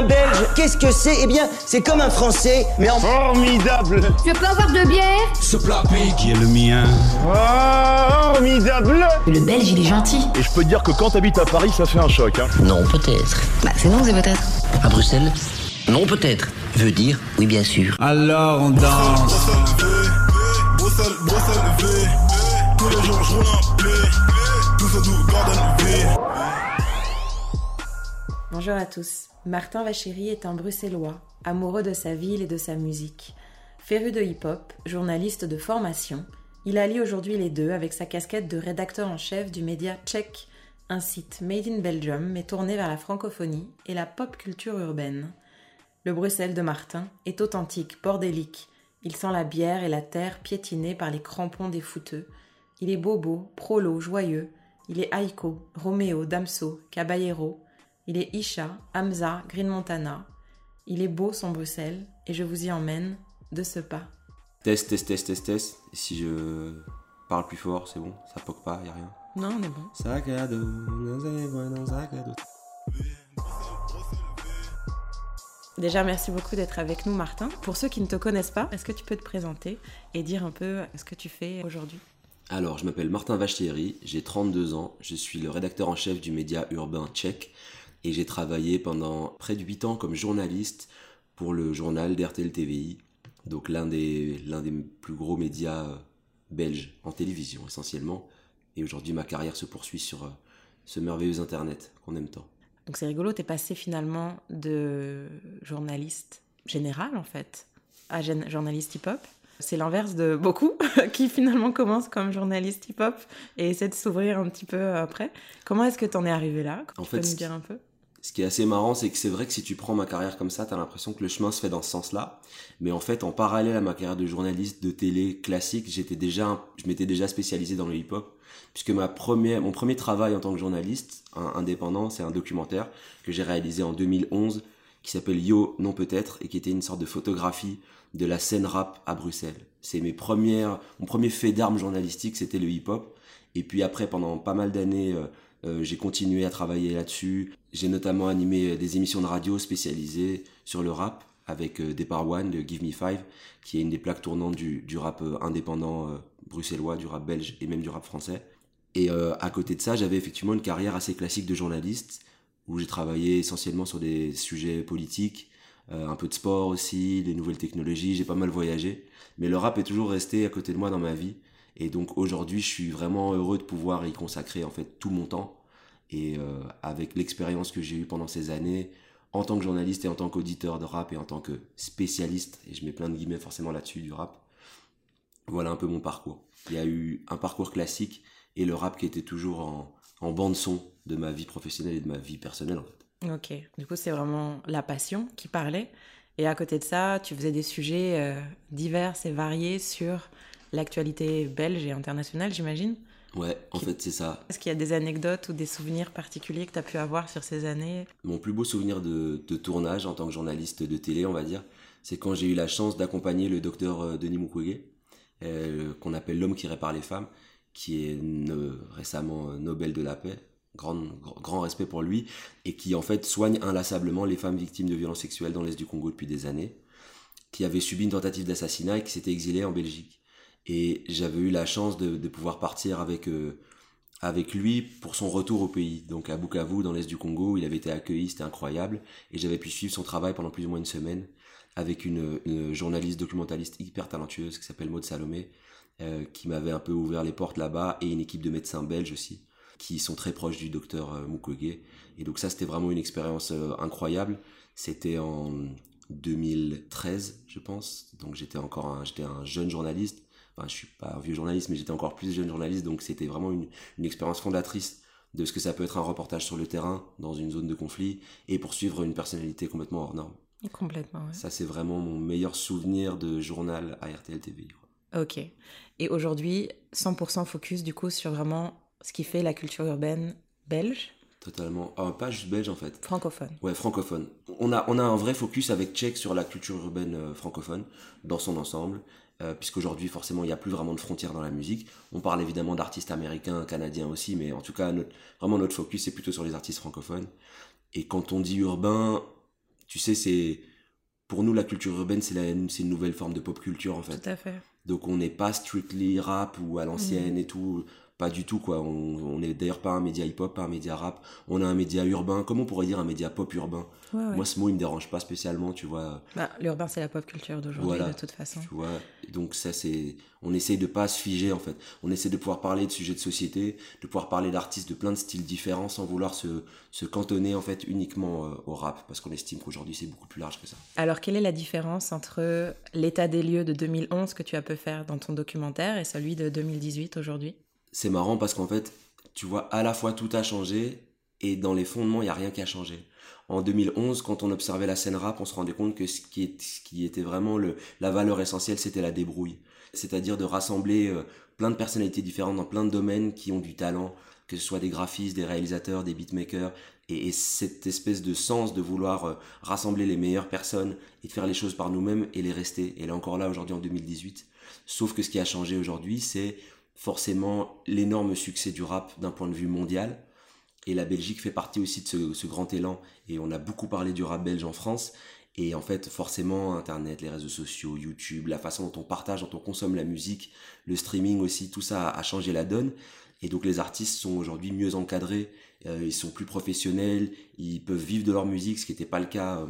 Un belge, qu'est-ce que c'est Eh bien, c'est comme un français, mais en... Formidable Je peux avoir de bière Ce plat qui est le mien. Formidable Le belge, il est gentil. Et je peux te dire que quand t'habites à Paris, ça fait un choc. Hein. Non, peut-être. Bah, c'est non, c'est peut-être. À Bruxelles Non, peut-être. Veut dire oui, bien sûr. Alors on danse. Bruxelles, Bruxelles, V. Tous les jours, je roule un P. Tout ça, tout garde V. Bonjour à tous. Martin Vachéry est un bruxellois, amoureux de sa ville et de sa musique. Féru de hip-hop, journaliste de formation, il allie aujourd'hui les deux avec sa casquette de rédacteur en chef du média Tchèque, un site made in Belgium mais tourné vers la francophonie et la pop culture urbaine. Le Bruxelles de Martin est authentique, bordélique. Il sent la bière et la terre piétinée par les crampons des fouteux. Il est bobo, prolo, joyeux. Il est Aiko, Roméo, Damso, Caballero. Il est Isha, Hamza, Green Montana. Il est beau son Bruxelles et je vous y emmène de ce pas. Test, test, test, test, test. Si je parle plus fort, c'est bon Ça poque pas, y a rien Non, on est bon. Sac à dos, dans un sac à dos. Déjà, merci beaucoup d'être avec nous, Martin. Pour ceux qui ne te connaissent pas, est-ce que tu peux te présenter et dire un peu ce que tu fais aujourd'hui? Alors, je m'appelle Martin Vachtieri, j'ai 32 ans, je suis le rédacteur en chef du média urbain tchèque et j'ai travaillé pendant près de 8 ans comme journaliste pour le journal d'RTL TVI, donc l'un des, l'un des plus gros médias euh, belges en télévision essentiellement. Et aujourd'hui, ma carrière se poursuit sur euh, ce merveilleux Internet qu'on aime tant. Donc c'est rigolo, t'es passé finalement de journaliste général en fait à journaliste hip-hop. C'est l'inverse de beaucoup qui finalement commencent comme journaliste hip-hop et essaient de s'ouvrir un petit peu après. Comment est-ce que t'en es arrivé là? En Tu fait, peux nous dire un peu? Ce qui est assez marrant, c'est que c'est vrai que si tu prends ma carrière comme ça, t'as l'impression que le chemin se fait dans ce sens-là. Mais en fait, en parallèle à ma carrière de journaliste de télé classique, j'étais déjà, je m'étais déjà spécialisé dans le hip-hop. Puisque ma première, mon premier travail en tant que journaliste un- indépendant, c'est un documentaire que j'ai réalisé en 2011 qui s'appelle Yo, non peut-être, et qui était une sorte de photographie de la scène rap à Bruxelles. C'est mes premières, mon premier fait d'armes journalistique, c'était le hip-hop. Et puis après, pendant pas mal d'années, euh, euh, j'ai continué à travailler là-dessus. J'ai notamment animé euh, des émissions de radio spécialisées sur le rap avec euh, Départ One de Give Me Five, qui est une des plaques tournantes du, du rap euh, indépendant bruxellois, du rap belge et même du rap français. Et à côté de ça, j'avais effectivement une carrière assez classique de journaliste, où j'ai travaillé essentiellement sur des sujets politiques, un peu de sport aussi, des nouvelles technologies, j'ai pas mal voyagé. Mais le rap est toujours resté à côté de moi dans ma vie. Et donc aujourd'hui, je suis vraiment heureux de pouvoir y consacrer en fait tout mon temps. Et euh, avec l'expérience que j'ai eue pendant ces années, en tant que journaliste et en tant qu'auditeur de rap et en tant que spécialiste, et je mets plein de guillemets forcément là-dessus du rap, voilà un peu mon parcours. Il y a eu un parcours classique et le rap qui était toujours en, en bande son de ma vie professionnelle et de ma vie personnelle. Ok, du coup c'est vraiment la passion qui parlait. Et à côté de ça, tu faisais des sujets euh, divers et variés sur l'actualité belge et internationale, j'imagine. Ouais, en fait c'est ça. Est-ce qu'il y a des anecdotes ou des souvenirs particuliers que tu as pu avoir sur ces années? Mon plus beau souvenir de, de tournage en tant que journaliste de télé, on va dire, c'est quand j'ai eu la chance d'accompagner le docteur euh, Denis Mukwege, euh, qu'on appelle l'homme qui répare les femmes, qui est récemment euh, Nobel de la paix, grand, grand, grand respect pour lui, et qui en fait soigne inlassablement les femmes victimes de violences sexuelles dans l'Est du Congo depuis des années, qui avait subi une tentative d'assassinat et qui s'était exilé en Belgique. Et j'avais eu la chance de, pouvoir partir avec, euh, avec lui pour son retour au pays. Donc à Bukavu, dans l'Est du Congo, il avait été accueilli, c'était incroyable. Et j'avais pu suivre son travail pendant plus ou moins une semaine avec une, journaliste documentaliste hyper talentueuse qui s'appelle Maud Salomé, euh, qui m'avait un peu ouvert les portes là-bas, et une équipe de médecins belges aussi, qui sont très proches du docteur euh, Mukwege. Et donc ça, c'était vraiment une expérience euh, incroyable. C'était en 2013, je pense. Donc j'étais encore j'étais un jeune journaliste. Enfin, je suis pas un vieux journaliste, mais j'étais encore plus jeune journaliste. Donc c'était vraiment une, une expérience fondatrice de ce que ça peut être un reportage sur le terrain, dans une zone de conflit, et poursuivre une personnalité complètement hors norme. Complètement, ouais. Ça, c'est vraiment mon meilleur souvenir de journal à RTL TV. quoi. Ok. Et aujourd'hui, 100% focus du coup sur vraiment ce qui fait la culture urbaine belge, Totalement. Ah, pas juste belge en fait. francophone. Ouais, francophone. On a, on a un vrai focus avec Tchèque sur la culture urbaine euh, francophone dans son ensemble, euh, puisqu'aujourd'hui, forcément, il n'y a plus vraiment de frontières dans la musique. On parle évidemment d'artistes américains, canadiens aussi, mais en tout cas, notre, vraiment notre focus, c'est plutôt sur les artistes francophones. Et quand on dit urbain, tu sais, c'est pour nous la culture urbaine, c'est une nouvelle forme de pop culture en fait. Tout à fait. Donc on n'est pas strictly rap ou à l'ancienne et tout, pas du tout quoi. On, on est d'ailleurs pas un média hip-hop, pas un média rap. On a un média urbain. Comment on pourrait dire un média pop urbain Ouais, ouais. Moi ce mot il me dérange pas spécialement, tu vois. Bah, L'urbain, c'est la pop culture d'aujourd'hui, Voilà. de toute façon. Tu vois. Donc ça c'est, on essaye de pas se figer en fait. On essaie de pouvoir parler de sujets de société, de pouvoir parler d'artistes de plein de styles différents sans vouloir se, se cantonner en fait uniquement euh, au rap parce qu'on estime qu'aujourd'hui c'est beaucoup plus large que ça. Alors, quelle est la différence entre l'état des lieux de 2011 que tu as pu faire dans ton documentaire et celui de 2018 aujourd'hui? C'est marrant parce qu'en fait, tu vois, à la fois tout a changé et dans les fondements, il n'y a rien qui a changé. En 2011, quand on observait la scène rap, on se rendait compte que ce qui, est- ce qui était vraiment le, la valeur essentielle, c'était la débrouille. C'est-à-dire de rassembler euh, plein de personnalités différentes dans plein de domaines qui ont du talent, que ce soit des graphistes, des réalisateurs, des beatmakers, et, et cette espèce de sens de vouloir euh, rassembler les meilleures personnes et de faire les choses par nous-mêmes et les rester. Et là encore là, aujourd'hui en 2018. Sauf que ce qui a changé aujourd'hui, c'est forcément l'énorme succès du rap d'un point de vue mondial. Et la Belgique fait partie aussi de ce, grand élan. Et on a beaucoup parlé du rap belge en France. Et en fait, forcément, Internet, les réseaux sociaux, YouTube, la façon dont on partage, dont on consomme la musique, le streaming aussi, tout ça a, a changé la donne. Et donc les artistes sont aujourd'hui mieux encadrés, euh, ils sont plus professionnels, ils peuvent vivre de leur musique, ce qui n'était pas le cas euh,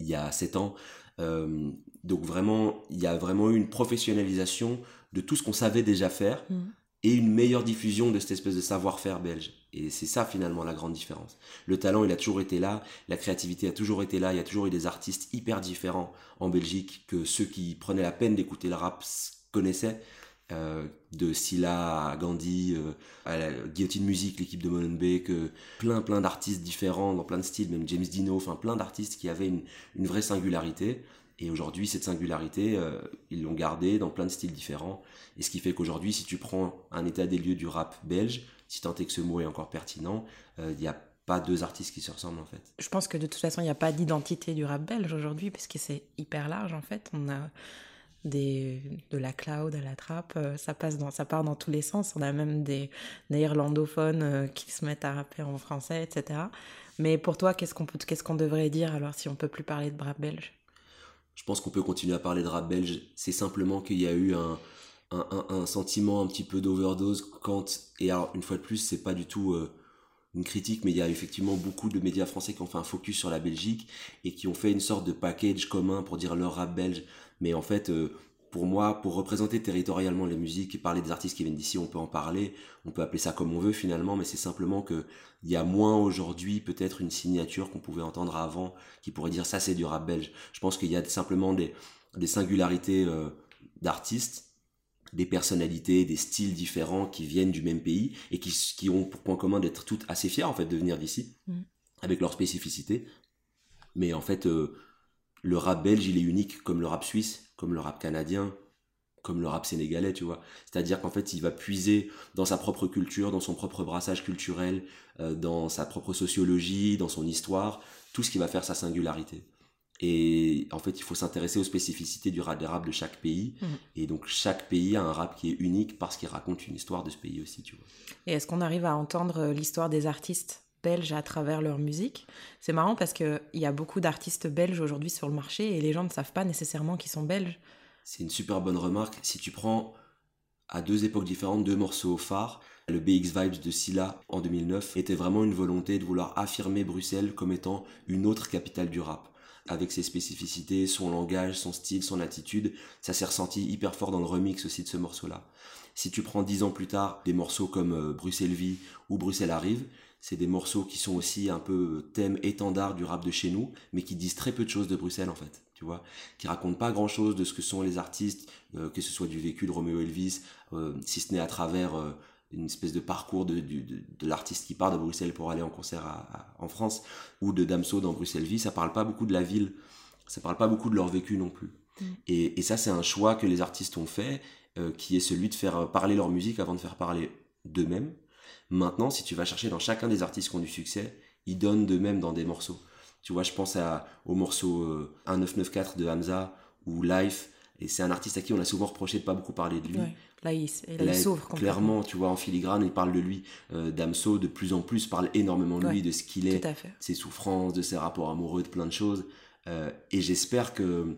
il y a 7 ans. Euh, donc vraiment, il y a vraiment eu une professionnalisation de tout ce qu'on savait déjà faire Mhm. et une meilleure diffusion de cette espèce de savoir-faire belge. Et c'est ça finalement la grande différence. Le talent, il a toujours été là, la créativité a toujours été là, il y a toujours eu des artistes hyper différents en Belgique que ceux qui prenaient la peine d'écouter le rap connaissaient. Euh, de Silla à Gandhi, euh, à la Guillotine Music, l'équipe de Molenbeek, euh, plein plein d'artistes différents dans plein de styles, même James Dino, enfin plein d'artistes qui avaient une, une vraie singularité. Et aujourd'hui, cette singularité, euh, ils l'ont gardée dans plein de styles différents. Et ce qui fait qu'aujourd'hui, si tu prends un état des lieux du rap belge, si tant est que ce mot est encore pertinent, euh, il n'y a pas deux artistes qui se ressemblent en fait. Je pense que de toute façon, il n'y a pas d'identité du rap belge aujourd'hui, parce que c'est hyper large en fait. On a de la cloud à la trappe, euh, ça, passe ça part dans tous les sens. On a même des néerlandophones euh, qui se mettent à rapper en français, etc. Mais pour toi, qu'est-ce qu'on qu'est-ce qu'on devrait dire alors si on peut plus parler de rap belge? Je pense qu'on peut continuer à parler de rap belge. C'est simplement qu'il y a eu un, un, un- sentiment un petit peu d'overdose quand, et alors une fois de plus, c'est pas du tout euh, une critique, mais il y a effectivement beaucoup de médias français qui ont fait un focus sur la Belgique et qui ont fait une sorte de package commun pour dire leur rap belge. Mais en fait, euh, pour moi, pour représenter territorialement les musiques et parler des artistes qui viennent d'ici, on peut en parler, on peut appeler ça comme on veut finalement, mais c'est simplement que il y a moins aujourd'hui peut-être une signature qu'on pouvait entendre avant qui pourrait dire ça c'est du rap belge. Je pense qu'il y a simplement des, des singularités euh, d'artistes, des personnalités, des styles différents qui viennent du même pays et qui, qui ont pour point commun d'être toutes assez fiers en fait de venir d'ici, Mhm. avec leur spécificité. Mais en fait, euh, le rap belge, il est unique comme le rap suisse, comme le rap canadien, comme le rap sénégalais, tu vois. C'est-à-dire qu'en fait, il va puiser dans sa propre culture, dans son propre brassage culturel, euh, dans sa propre sociologie, dans son histoire, tout ce qui va faire sa singularité. Et en fait, il faut s'intéresser aux spécificités du rap des rap de chaque pays. Mhm. Et donc, chaque pays a un rap qui est unique parce qu'il raconte une histoire de ce pays aussi, tu vois. Et est-ce qu'on arrive à entendre euh, l'histoire des artistes? Belges à travers leur musique C'est marrant parce qu'il y a beaucoup d'artistes belges aujourd'hui sur le marché et les gens ne savent pas nécessairement qu'ils sont belges. C'est une super bonne remarque. Si tu prends à deux époques différentes deux morceaux phares, le BX Vibes de Silla en 2009 était vraiment une volonté de vouloir affirmer Bruxelles comme étant une autre capitale du rap. Avec ses spécificités, son langage, son style, son attitude, ça s'est ressenti hyper fort dans le remix aussi de ce morceau-là. Si tu prends dix ans plus tard des morceaux comme euh, Bruxelles vit ou Bruxelles arrive, c'est des morceaux qui sont aussi un peu thème étendard du rap de chez nous, mais qui disent très peu de choses de Bruxelles en fait, tu vois, qui racontent pas grand chose de ce que sont les artistes, euh, que ce soit du vécu de Romeo Elvis, euh, si ce n'est à travers euh, une espèce de parcours de, de, de l'artiste qui part de Bruxelles pour aller en concert à- à- en France, ou de Damso dans Bruxelles Vie, ça parle pas beaucoup de la ville, ça parle pas beaucoup de leur vécu non plus. Et, et ça, c'est un choix que les artistes ont fait, euh, qui est celui de faire euh, parler leur musique avant de faire parler d'eux-mêmes. Maintenant, si tu vas chercher dans chacun des artistes qui ont du succès, ils donnent d'eux-mêmes dans des morceaux. Tu vois, je pense à, au morceau euh, 1994 de Hamza ou Life. Et c'est un artiste à qui on a souvent reproché de pas beaucoup parler de lui. Ouais. Là, il, s'ouvre clairement, tu vois, en filigrane, il parle de lui. Euh, Damso, de plus en plus, parle énormément de lui, de ce qu'il est, ses souffrances, de ses rapports amoureux, de plein de choses. Euh, et j'espère que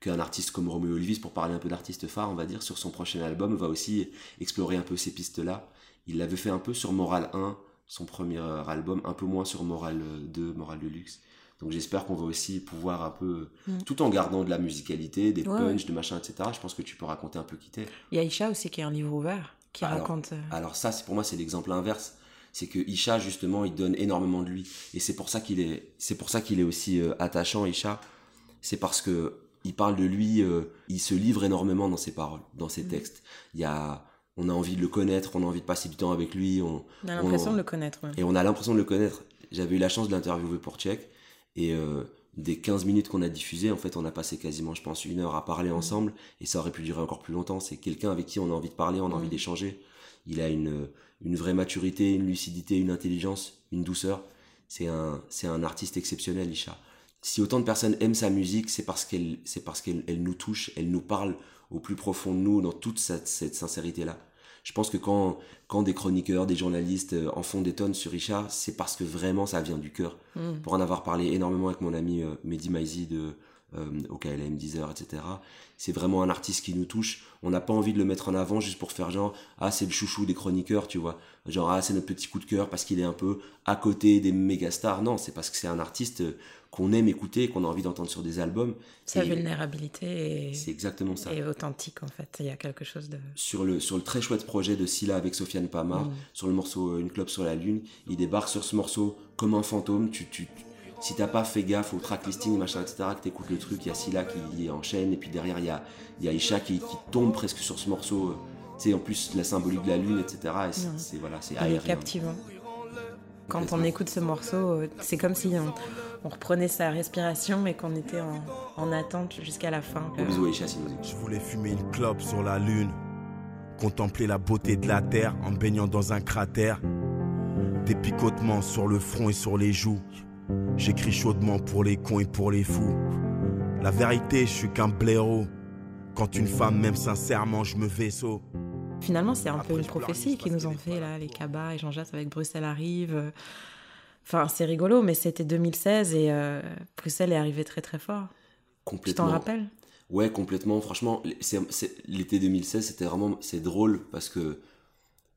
qu'un artiste comme Romeo Elvis, pour parler un peu d'artiste phare, on va dire, sur son prochain album, va aussi explorer un peu ces pistes-là. Il l'avait fait un peu sur Moral 1, son premier euh, album, un peu moins sur Moral 2, Moral Deluxe. Donc j'espère qu'on va aussi pouvoir un peu, Mm. tout en gardant de la musicalité, des Ouais, punchs, de machin, etc. Je pense que tu peux raconter un peu qui t'es. Il y a Isha aussi qui a un livre ouvert qui Alors, raconte. euh, Alors ça, c'est pour moi, c'est l'exemple inverse. C'est que Isha, justement, il donne énormément de lui. Et c'est pour ça qu'il est, c'est pour ça qu'il est aussi euh, attachant, Isha. C'est parce que il parle de lui, euh, il se livre énormément dans ses paroles, dans ses Mhm. textes. Il y a, on a envie de le connaître, on a envie de passer du temps avec lui, on, on a l'impression on- de le connaître. et on a l'impression de le connaître. J'avais eu la chance de l'interviewer pour Check. Et euh, des 15 minutes qu'on a diffusées, en fait, on a passé quasiment, je pense, une heure à parler ensemble. Et ça aurait pu durer encore plus longtemps. C'est quelqu'un avec qui on a envie de parler, on a envie Mm. d'échanger. Il a une, une vraie maturité, une lucidité, une intelligence, une douceur. C'est un, c'est un artiste exceptionnel, Isha. Si autant de personnes aiment sa musique, c'est parce qu'elle, c'est parce qu'elle elle nous touche, elle nous parle au plus profond de nous, dans toute cette, cette sincérité-là. Je pense que quand, quand des chroniqueurs, des journalistes euh, en font des tonnes sur Isha, c'est parce que vraiment ça vient du cœur. Mm. Pour en avoir parlé énormément avec mon ami euh, Mehdi Maizi de euh, OKLM, Deezer, etc. C'est vraiment un artiste qui nous touche. On n'a pas envie de le mettre en avant juste pour faire genre, ah, c'est le chouchou des chroniqueurs, tu vois. Genre, ah, c'est notre petit coup de cœur parce qu'il est un peu à côté des méga stars. Non, c'est parce que c'est un artiste qu'on aime écouter, qu'on a envie d'entendre sur des albums. Sa Et vulnérabilité C'est est, exactement ça. est authentique en fait. Il y a quelque chose de. sur le, sur le très chouette projet de Silla avec Sofiane Pamar, Mm. sur le morceau euh, Une clope sur la lune. Il débarque sur ce morceau comme un fantôme. Tu, tu, si t'as pas fait gaffe au track listing, machin, etc., que t'écoutes le truc, il y a Silla qui enchaîne, et puis derrière, il y a, il y a Isha qui, qui tombe presque sur ce morceau. euh, Tu sais, en plus, la symbolique de la lune, etc. Et c'est, voilà, c'est Il est aérien. captivant. Quand on écoute ce morceau, euh, c'est comme si on, on reprenait sa respiration et qu'on était en, en attente jusqu'à la fin. Je voulais fumer une clope sur la lune, contempler la beauté de la terre en baignant dans un cratère. Des picotements sur le front et sur les joues. J'écris chaudement pour les cons et pour les fous. La vérité, je suis qu'un blaireau. Quand une femme m'aime sincèrement, je me vaisseau. Finalement, c'est un Après, peu une prophétie qui nous est fait là. là, les Cabas et Jean-Jacques avec Bruxelles arrive. euh. Enfin, c'est rigolo, mais c'était 2016 et euh, Bruxelles est arrivé très très fort. Tu Complètement. t'en rappelles Ouais, complètement. Franchement, l'été 2016, c'était vraiment, c'est drôle parce que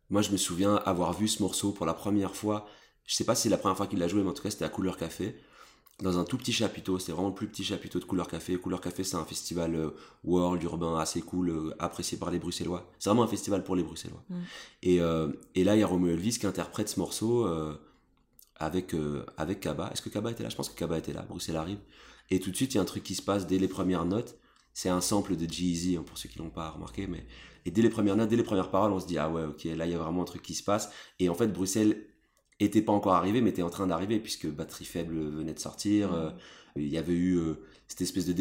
moi, je me souviens avoir vu ce morceau pour la première fois. Je sais pas si c'est la première fois qu'il l'a joué, mais en tout cas, c'était à Couleur Café. Dans un tout petit chapiteau, c'était vraiment le plus petit chapiteau de Couleur Café. Couleur Café, c'est un festival euh, world, urbain, assez cool, euh, apprécié par les Bruxellois. C'est vraiment un festival pour les Bruxellois. Mm. Et, euh, et là, il y a Romeo Elvis qui interprète ce morceau euh, avec, euh, avec Kaba. Est-ce que Kaba était là? Je pense que Kaba était là. Bruxelles arrive. Et tout de suite, il y a un truc qui se passe dès les premières notes. C'est un sample de G-Eazy, hein, pour ceux qui l'ont pas remarqué. Mais... Et dès les premières notes, dès les premières paroles, on se dit, ah ouais, ok, là, il y a vraiment un truc qui se passe. Et en fait, Bruxelles était pas encore arrivé, mais était en train d'arriver, puisque Batterie Faible venait de sortir. euh, il y avait eu euh, cette espèce de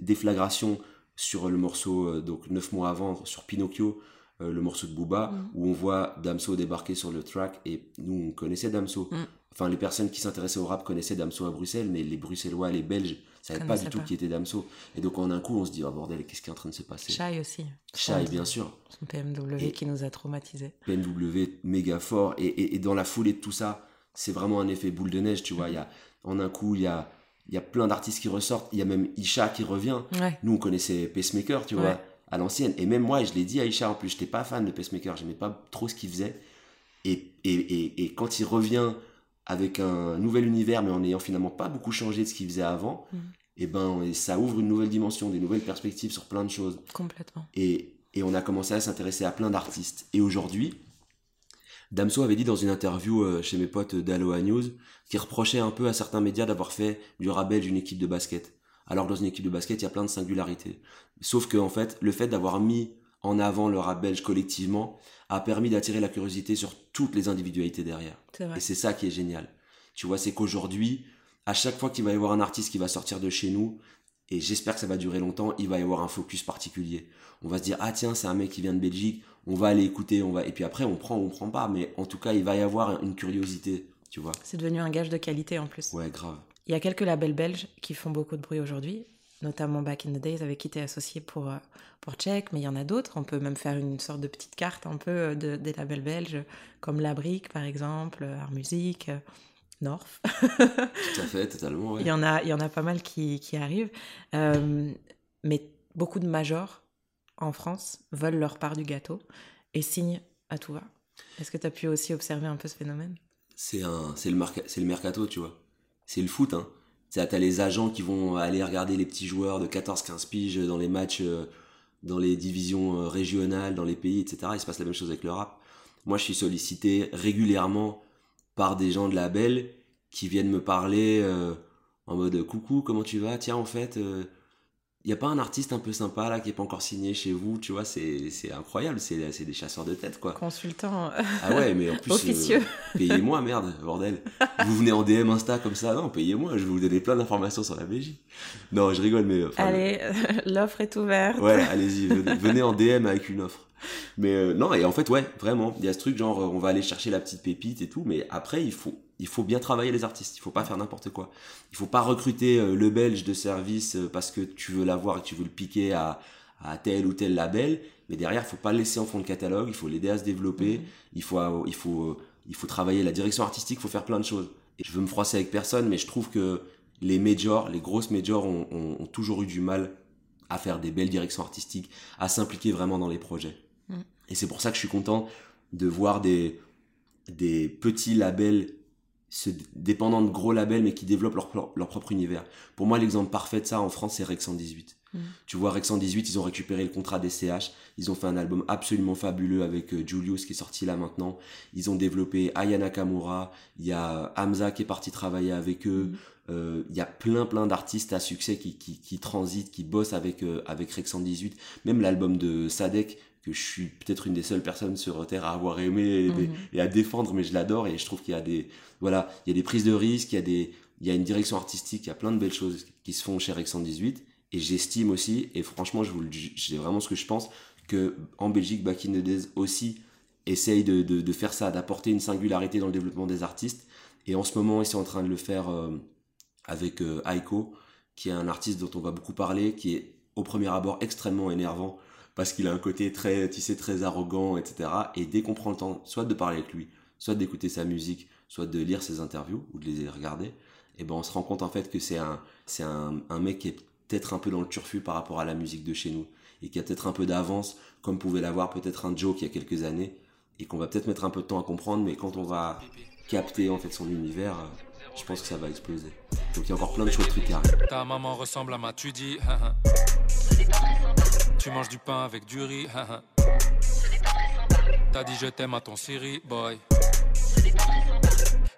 déflagration sur le morceau, euh, donc neuf mois avant, sur Pinocchio, euh, le morceau de Booba, Mhm. où on voit Damso débarquer sur le track, et nous, on connaissait Damso. Mhm. Enfin, les personnes qui s'intéressaient au rap connaissaient Damso à Bruxelles, mais les Bruxellois, les Belges, savaient pas Connaissaient du tout pas. qui était Damso. Et donc, en un coup, on se dit, oh bordel, qu'est-ce qui est en train de se passer? Shai aussi. Shai, bien sûr. Son PMW Et- qui nous a traumatisés. BMW méga fort et, et- et dans la foulée de tout ça c'est vraiment un effet boule de neige tu vois il y a en un coup il y a y a plein d'artistes qui ressortent il y a même Isha qui revient Ouais. nous on connaissait Pacemaker tu Ouais. vois à l'ancienne et même moi je l'ai dit à Isha en plus j'étais pas fan de Pacemaker j'aimais pas trop ce qu'il faisait et, et, et, et quand il revient avec un nouvel univers mais en ayant finalement pas beaucoup changé de ce qu'il faisait avant Mhm. et ben ça ouvre une nouvelle dimension des nouvelles perspectives sur plein de choses Complètement. et, et on a commencé à s'intéresser à plein d'artistes. Et aujourd'hui, Damso avait dit dans une interview euh, chez mes potes d'Aloha News qu'il reprochait un peu à certains médias d'avoir fait du rap belge une équipe de basket. Alors que dans une équipe de basket, il y a plein de singularités. Sauf que, en fait, le fait d'avoir mis en avant le rap belge collectivement a permis d'attirer la curiosité sur toutes les individualités derrière. Et c'est ça qui est génial. Tu vois, c'est qu'aujourd'hui, à chaque fois qu'il va y avoir un artiste qui va sortir de chez nous, et j'espère que ça va durer longtemps, il va y avoir un focus particulier. On va se dire, ah tiens, c'est un mec qui vient de Belgique, on va aller écouter, on va... et puis après, on prend ou on prend pas, mais en tout cas, il va y avoir une curiosité, tu vois. C'est devenu un gage de qualité en plus. Ouais, grave. Il y a quelques labels belges qui font beaucoup de bruit aujourd'hui. Notamment Back in the Days, avec qui tu es associé pour, euh, pour Check, mais il y en a d'autres. On peut même faire une sorte de petite carte un peu euh, de, des labels belges, comme La Brique, par exemple, Art Musique, euh, North. Tout à fait, totalement. Ouais. il, y en a, il y en a pas mal qui, qui arrivent. Euh, mais beaucoup de majors en France veulent leur part du gâteau et signent à tout va. Est-ce que tu as pu aussi observer un peu ce phénomène? C'est un, c'est le, marca- c'est le mercato, tu vois. C'est le foot, hein. T'as les agents qui vont aller regarder les petits joueurs de 14-15 piges dans les matchs, euh, dans les divisions euh, régionales, dans les pays, etc. Il se passe la même chose avec le rap. Moi, je suis sollicité régulièrement par des gens de label qui viennent me parler euh, en mode coucou, comment tu vas? Tiens, en fait, y a pas un artiste un peu sympa là qui est pas encore signé chez vous Tu vois, c'est c'est incroyable. C'est c'est des chasseurs de tête, quoi. Consultant Ah ouais, mais en plus, officieux. euh, payez-moi, merde, bordel. Vous venez en DM Insta comme ça, non, payez-moi, je vais vous donner plein d'informations sur la Belgique. Non, je rigole, mais... enfin, Allez, l'offre est ouverte. Ouais, allez-y, venez, venez en DM avec une offre. Mais euh, non, et en fait, ouais, vraiment, il y a ce truc, genre, on va aller chercher la petite pépite et tout, mais après, il faut, il faut bien travailler les artistes, il faut pas faire n'importe quoi. Il faut pas recruter euh, le belge de service euh, parce que tu veux l'avoir et que tu veux le piquer à, à tel ou tel label, mais derrière, il faut pas le laisser en fond de catalogue, il faut l'aider à se développer, il faut, euh, il faut, il faut travailler la direction artistique, il faut faire plein de choses. Et je veux me froisser avec personne, mais je trouve que les majors, les grosses majors ont, ont- ont toujours eu du mal à faire des belles directions artistiques, à s'impliquer vraiment dans les projets. Et c'est pour ça que je suis content de voir des, des petits labels se dépendant de gros labels mais qui développent leur, leur propre univers. Pour moi, l'exemple parfait de ça en France, c'est Rex 118. Mm. Tu vois, Rex 118, ils ont récupéré le contrat des CH, ils ont fait un album absolument fabuleux avec euh, Julius qui est sorti là maintenant. Ils ont développé Aya Nakamura, il y a Hamza qui est parti travailler avec eux. Mm. Euh, Il y a plein plein d'artistes à succès qui, qui, qui transitent, qui bossent avec, euh, avec Rex 118. Même l'album de Sadek, que je suis peut-être une des seules personnes sur Terre à avoir aimé et, Mhm. et à défendre, mais je l'adore et je trouve qu'il y a des, voilà, il y a des prises de risques, il y a des, il y a une direction artistique, il y a plein de belles choses qui se font chez Rex 118 et j'estime aussi, et franchement, je vous le dis, c'est vraiment ce que je pense, que en Belgique, Back in the Days aussi essaye de, de, de faire ça, d'apporter une singularité dans le développement des artistes. Et en ce moment, ils sont en train de le faire euh, avec euh, Aiko, qui est un artiste dont on va beaucoup parler, qui est au premier abord extrêmement énervant parce qu'il a un côté très, tu sais, très arrogant, etc. Et dès qu'on prend le temps, soit de parler avec lui, soit d'écouter sa musique, soit de lire ses interviews ou de les regarder, et ben on se rend compte en fait que c'est un, c'est un, un mec qui est peut-être un peu dans le turfu par rapport à la musique de chez nous et qui a peut-être un peu d'avance, comme pouvait l'avoir peut-être un Joe qui a quelques années, et qu'on va peut-être mettre un peu de temps à comprendre, mais quand on va capter en fait son univers, je pense que ça va exploser. Donc il y a encore plein de choses trucs qui arrivent. Ta maman ressemble à ma tu dis. Tu manges du pain avec du riz. T'as dit je t'aime à ton Siri, boy.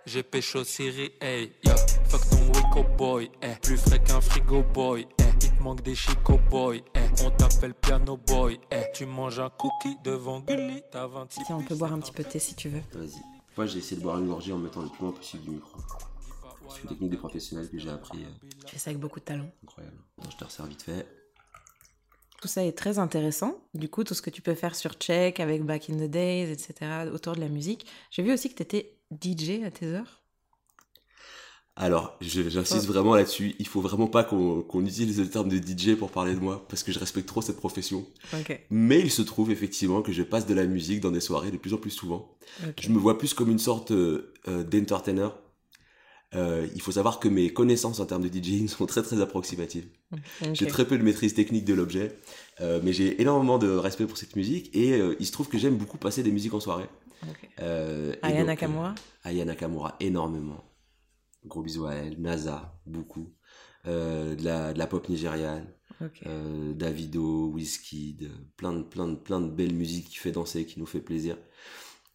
J'ai pécho Siri, hey, yo. Fuck ton Wico boy, eh. Plus frais qu'un frigo boy, eh. Il te manque des chico boy, eh. On t'appelle piano boy, eh. Tu manges un cookie devant Gulli, t'as 26 Tiens, on peut boire un petit peu de thé si tu veux. Vas-y. Moi j'ai essayé de boire une gorgée en mettant le plus loin possible du micro. C'est une technique des professionnels que j'ai appris. euh, Tu fais ça avec beaucoup de talent. incroyable. Bon, je te resserre vite fait. Tout ça est très intéressant. Du coup, tout ce que tu peux faire sur Check avec Back in the Days, etc., autour de la musique. J'ai vu aussi que tu étais DJ à tes heures. Alors, j'insiste Oh. vraiment là-dessus. Il faut vraiment pas qu'on utilise le terme de DJ pour parler de moi, parce que je respecte trop cette profession. Mais il se trouve effectivement que je passe de la musique dans des soirées de plus en plus souvent. Je me vois plus comme une sorte euh, euh, d'entertainer. Euh, il faut savoir que mes connaissances en termes de DJing sont très très approximatives. J'ai très peu de maîtrise technique de l'objet, euh, mais j'ai énormément de respect pour cette musique et euh, il se trouve que j'aime beaucoup passer des musiques en soirée. Aya Nakamura Aya Nakamura, énormément. Gros bisous à elle. NASA, beaucoup. De, la, de la pop nigériane. Ok. Euh, Davido, Wizkid, plein de, plein, de, plein de belles musiques qui fait danser, qui nous fait plaisir.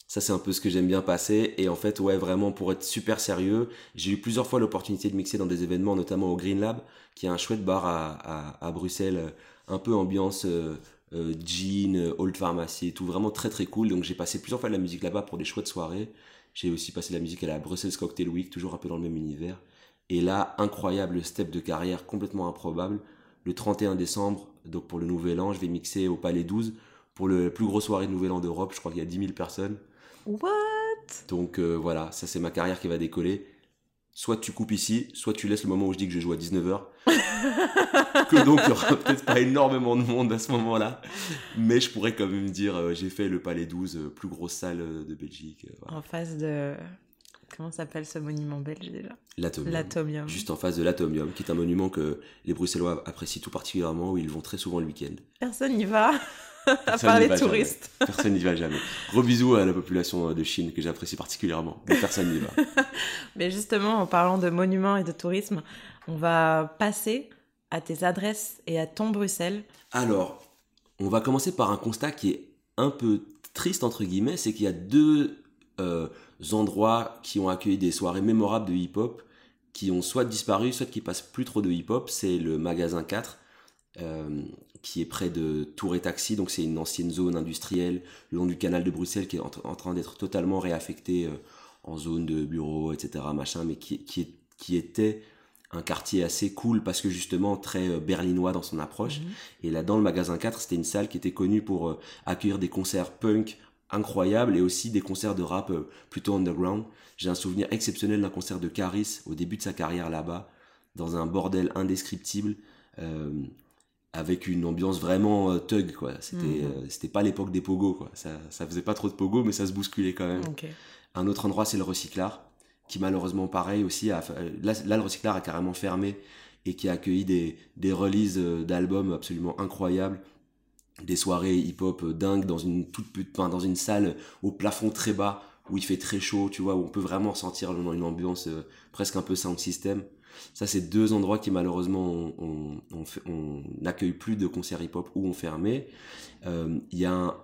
Ça, c'est un peu ce que j'aime bien passer. Et en fait, ouais, vraiment, pour être super sérieux, j'ai eu plusieurs fois l'opportunité de mixer dans des événements, notamment au Green Lab, qui est un chouette bar à, à, Bruxelles, euh, un peu ambiance euh, euh, jean, euh, old pharmacy et tout, vraiment très très cool. Donc j'ai passé plusieurs fois de la musique là-bas pour des chouettes soirées. J'ai aussi passé de la musique à la Brussels Cocktail Week, toujours un peu dans le même univers. Et là, incroyable step de carrière, complètement improbable. Le 31 décembre, donc pour le Nouvel An, je vais mixer au Palais 12 pour le plus gros soirée de Nouvel An d'Europe. Je crois qu'il y a 10 000 personnes. What? Donc euh, voilà, ça c'est ma carrière qui va décoller. soit tu coupes ici, soit tu laisses le moment où je dis que je joue à 19h. que donc il y aura peut-être pas énormément de monde à ce moment-là. Mais je pourrais quand même dire, euh, j'ai fait le Palais 12, euh, plus grosse salle de Belgique. voilà. En face de. Comment s'appelle ce monument belge déjà? L'Atomium. Juste en face de l'Atomium, qui est un monument que les Bruxellois apprécient tout particulièrement, où ils vont très souvent le week-end. Personne n'y va, à part les jamais. touristes. Personne n'y va jamais. Gros bisous à la population euh, de Chine que j'apprécie particulièrement. Mais personne n'y va. Mais justement, en parlant de monuments et de tourisme, on va passer à tes adresses et à ton Bruxelles. Alors, on va commencer par un constat qui est un peu triste, entre guillemets, c'est qu'il y a deux euh, endroits qui ont accueilli des soirées mémorables de hip-hop qui ont soit disparu, soit qui passent plus trop de hip-hop. C'est le magasin 4, euh, qui est près de Tour et Taxi, donc c'est une ancienne zone industrielle le long du canal de Bruxelles qui est en, en train d'être totalement réaffectée euh, en zone de bureaux, etc., machin, mais qui, qui, est- qui était un quartier assez cool parce que justement très euh, berlinois dans son approche. Et là, dans le magasin 4, c'était une salle qui était connue pour euh, accueillir des concerts punk incroyables et aussi des concerts de rap euh, plutôt underground. J'ai un souvenir exceptionnel d'un concert de Caris au début de sa carrière là-bas, dans un bordel indescriptible, euh, avec une ambiance vraiment euh, thug, quoi. C'était Mhm. euh, c'était pas l'époque des pogos, quoi. Ça, ça faisait pas trop de pogos, mais ça se bousculait quand même. Un autre endroit, c'est le recyclard, qui malheureusement, pareil aussi, a, là, là, le recyclard a carrément fermé et qui a accueilli des, des releases euh, d'albums absolument incroyables, des soirées hip-hop euh, dingues dans une toute enfin, dans une salle au plafond très bas où il fait très chaud, tu vois, où on peut vraiment ressentir une ambiance euh, presque un peu sound system. Ça, c'est deux endroits qui malheureusement on, plus de concerts hip-hop ou ont fermé. Euh, Il y a un,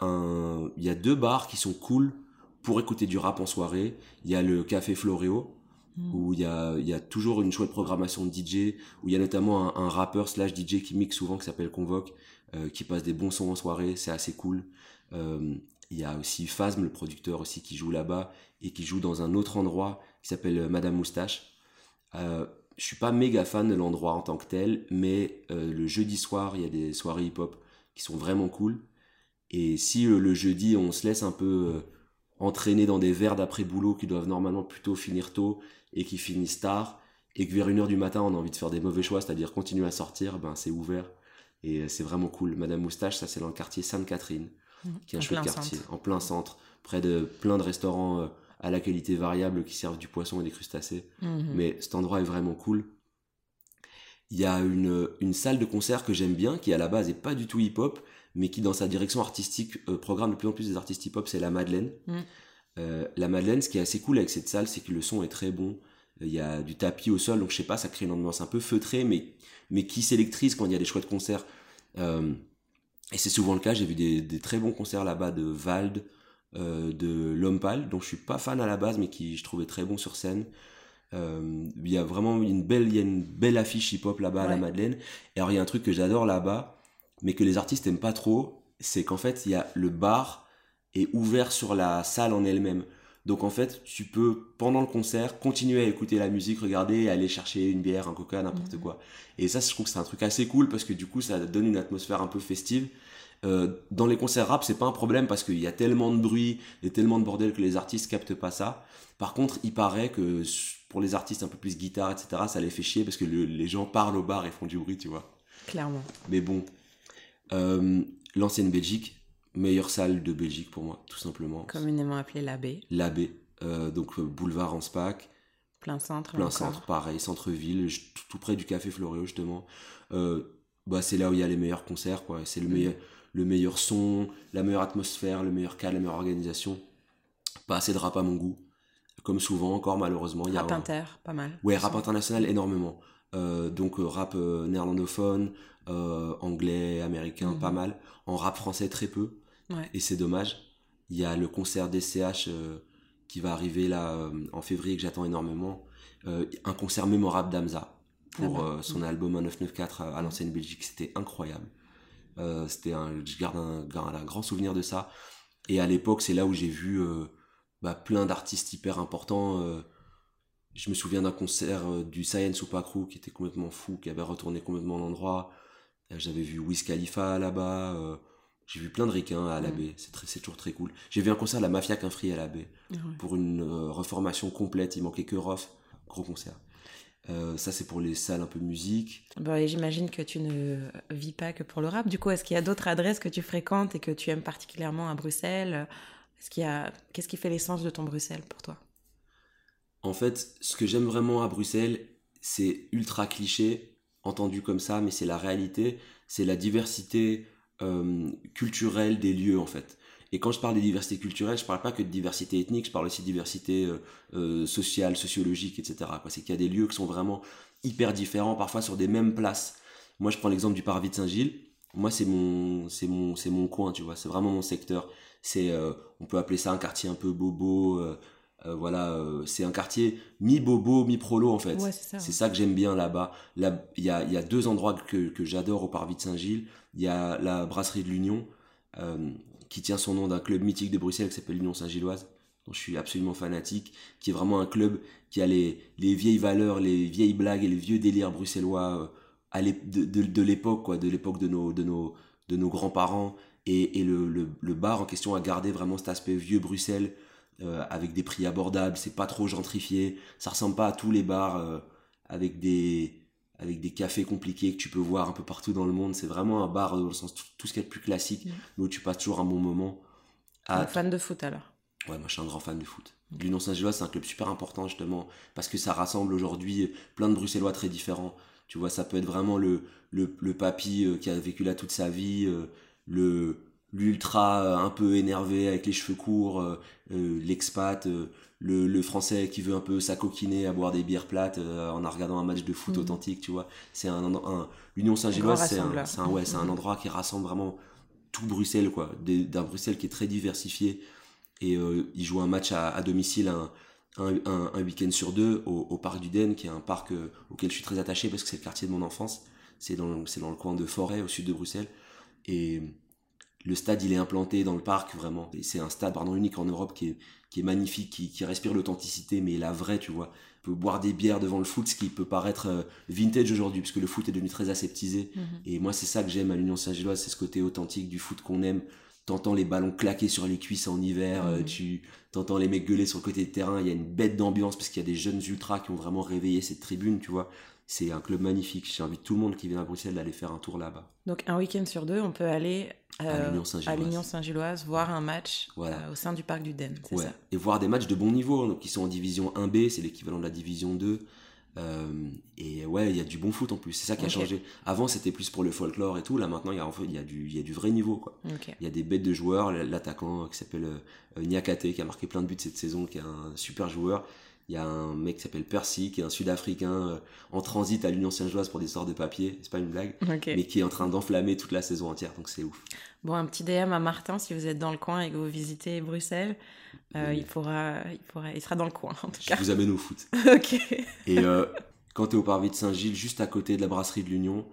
un- il y a deux bars qui sont cool pour écouter du rap en soirée. Il y a le Café Floréo, où il y a, il y a toujours une chouette programmation de DJ, où il y a notamment un, un rappeur slash DJ qui mixe souvent, qui s'appelle Convoque, euh, qui passe des bons sons en soirée, c'est assez cool. Euh, il y a aussi Phasm, le producteur aussi, qui joue là-bas, et qui joue dans un autre endroit qui s'appelle Madame Moustache. Euh, je suis pas méga fan de l'endroit en tant que tel, mais euh, le jeudi soir, il y a des soirées hip-hop qui sont vraiment cool. Et si euh, le jeudi, on se laisse un peu entraîner dans des verres d'après-boulot qui doivent normalement plutôt finir tôt et qui finissent tard, et que vers 1h du matin, on a envie de faire des mauvais choix, c'est-à-dire continuer à sortir, ben c'est ouvert. Et c'est vraiment cool. Madame Moustache, ça c'est dans le quartier Sainte-Catherine, qui est un chouette quartier, centre. en plein centre, près de plein de restaurants à la qualité variable qui servent du poisson et des crustacés. Mhm. Mais cet endroit est vraiment cool. Il y a une, une salle de concert que j'aime bien, qui à la base est pas du tout hip-hop, mais qui dans sa direction artistique euh, programme de plus en plus des artistes hip-hop, c'est la Madeleine. Mm. Euh, la Madeleine, ce qui est assez cool avec cette salle, c'est que le son est très bon. Il y a du tapis au sol, donc je sais pas, ça crée une ambiance un peu feutrée, mais, mais qui s'électrise quand il y a des chouettes concerts. Euh, et c'est souvent le cas, j'ai vu des, des très bons concerts là-bas de Vald, euh, de L'Homme Pâle, dont je suis pas fan à la base, mais qui je trouvais très bon sur scène. Euh, il y a vraiment une belle, il y a une belle affiche hip-hop là-bas à la. Madeleine. Et alors il y a un truc que j'adore là-bas, mais que les artistes aiment pas trop, c'est qu'en fait il y a le bar est ouvert sur la salle en elle-même. Donc en fait, tu peux pendant le concert continuer à écouter la musique, regarder, aller chercher une bière, un coca, n'importe Mhm. quoi. Et ça, je trouve que c'est un truc assez cool parce que du coup, ça donne une atmosphère un peu festive. Euh, dans les concerts rap, c'est pas un problème parce qu'il y a tellement de bruit et tellement de bordel que les artistes captent pas ça. Par contre, il paraît que pour les artistes un peu plus guitare, etc., ça les fait chier parce que le- les gens parlent au bar et font du bruit, tu vois. Clairement. Mais bon, Euh, l'ancienne Belgique, meilleure salle de Belgique pour moi, tout simplement. Communément appelé l'abbé. L'abbé, euh, donc boulevard Anspach, Plein centre. plein encore. centre, pareil, centre-ville, tout, tout près du café Floréo justement. Euh, bah, c'est là où il y a les meilleurs concerts, quoi. C'est le meilleur, le meilleur son, la meilleure atmosphère, le meilleur cadre, la meilleure organisation. Pas assez de rap à mon goût. Comme souvent, encore malheureusement. il y a Rap un- inter, pas mal. Ouais, rap international énormément. Euh, donc euh, rap euh, néerlandophone, euh, anglais, américain, Mhm. pas mal. En rap français, très peu. Ouais. Et c'est dommage. Il y a le concert DCH qui va arriver là en février que j'attends énormément. Un concert mémorable d'Amza pour Ah bah, son album 1994 à, à l'ancienne Belgique. C'était incroyable. Euh, c'était un, je garde un, grand souvenir de ça. Et à l'époque, c'est là où j'ai vu euh, bah, plein d'artistes hyper importants. euh, je me souviens d'un concert du Science Crew qui était complètement fou, qui avait retourné complètement l'endroit. J'avais vu Wiz Khalifa là-bas. j'ai vu plein de ricains à la. C'est très- c'est toujours très cool. J'ai vu un concert de la Mafia qu'un free à la baie pour une reformation complète. Il manquait que Rof. gros concert. Euh, ça, c'est pour les salles un peu musique. Bon, et j'imagine que tu ne vis pas que pour le rap. Du coup, est-ce qu'il y a d'autres adresses que tu fréquentes et que tu aimes particulièrement à Bruxelles? Est-ce qu'il y a... Qu'est-ce qui fait l'essence de ton Bruxelles pour toi? En fait, ce que j'aime vraiment à Bruxelles, c'est ultra cliché, entendu comme ça, mais c'est la réalité. C'est la diversité euh, culturelle des lieux, en fait. Et quand je parle de diversité culturelle, je parle pas que de diversité ethnique, je parle aussi de diversité euh, euh, sociale, sociologique, etc. C'est qu'il y a des lieux qui sont vraiment hyper différents, parfois sur des mêmes places. Moi, je prends l'exemple du Parvis de Saint-Gilles. Moi, c'est mon, c'est mon, c'est mon coin, tu vois. C'est vraiment mon secteur. C'est, euh, on peut appeler ça un quartier un peu bobo. voilà, c'est un quartier mi-bobo, mi-prolo en fait. Ouais, c'est ça, c'est ouais. ça que j'aime bien là-bas. Là, il y a, il y a deux endroits que, que j'adore au Parvis de Saint-Gilles. Il y a la brasserie de l'Union, qui tient son nom d'un club mythique de Bruxelles qui s'appelle l'Union Saint-Gilloise, dont je suis absolument fanatique, qui est vraiment un club qui a les, les vieilles valeurs, les vieilles blagues et les vieux délires bruxellois euh, de, de, l'époque, quoi, de l'époque de nos, de nos, de nos grands-parents. Et, le, le bar en question a gardé vraiment cet aspect vieux Bruxelles, euh, avec des prix abordables, c'est pas trop gentrifié, ça ressemble pas à tous les bars euh, avec des avec des cafés compliqués que tu peux voir un peu partout dans le monde. C'est vraiment un bar dans le sens tout, tout ce qui est le plus classique, Mm. mais où tu passes toujours un bon moment. Un fan de foot alors Ouais, moi je suis un grand fan de foot. L'Union Saint-Gilloise, c'est un club super important justement parce que ça rassemble aujourd'hui plein de Bruxellois très différents. Tu vois, ça peut être vraiment le, le, le papy euh, qui a vécu là toute sa vie, euh, le l'ultra euh, un peu énervé avec les cheveux courts, euh, euh, l'expat, euh, le, le français qui veut un peu s'acoquiner à boire des bières plates euh, en regardant un match de foot Mhm. authentique, tu vois. C'est un, un, un- l'Union Saint-Gilloise, c'est un, ouais, c'est un endroit qui rassemble vraiment tout Bruxelles, quoi. D'un Bruxelles qui est très diversifié et euh, il joue un match à, à domicile un, un, un- un week-end sur deux au, au parc du Den, qui est un parc euh, auquel je suis très attaché parce que c'est le quartier de mon enfance. C'est dans, c'est dans le coin de Forêt, au sud de Bruxelles. Et le stade, il est implanté dans le parc, vraiment. C'est un stade, pardon, unique en Europe qui est, qui est magnifique, qui, qui respire l'authenticité, mais la vraie, tu vois. On peut boire des bières devant le foot, ce qui peut paraître euh, vintage aujourd'hui, puisque le foot est devenu très aseptisé. Mhm. Et moi, c'est ça que j'aime à l'Union Saint-Gilloise, c'est ce côté authentique du foot qu'on aime. T'entends les ballons claquer sur les cuisses en hiver, euh, Mhm. tu t'entends les mecs gueuler sur le côté de terrain, il y a une bête d'ambiance parce qu'il y a des jeunes ultras qui ont vraiment réveillé cette tribune, tu vois. C'est un club magnifique. J'invite tout le monde qui vient à Bruxelles d'aller faire un tour là-bas. Donc un week-end sur deux, on peut aller À euh, l'Union à Saint-Gilloise. l'Union Saint-Gilloise voir un match Voilà. euh, au sein du parc du Den, Ouais. ça? Et voir des matchs de bon niveau, hein, donc qui sont en division 1B, c'est l'équivalent de la division 2. Euh, et ouais, il y a du bon foot en plus, c'est ça qui a changé. Avant, c'était plus pour le folklore et tout, là maintenant, il y a, en fait, il y a, du, y a du vrai niveau. quoi. Il y a des bêtes de joueurs, l'attaquant qui s'appelle Niakate, qui a marqué plein de buts cette saison, qui est un super joueur. Il y a un mec qui s'appelle Percy, qui est un Sud-Africain euh, en transit à l'Union Saint-Gilloise pour des sortes de papier, c'est pas une blague, mais qui est en train d'enflammer toute la saison entière, donc c'est ouf. Bon, un petit DM à Martin si vous êtes dans le coin et que vous visitez Bruxelles. Euh, Oui. il, pourra, il, pourra, il sera dans le coin en tout Je cas. vous amène au foot. ok. Et euh, quand tu es au parvis de Saint-Gilles, juste à côté de la brasserie de l'Union,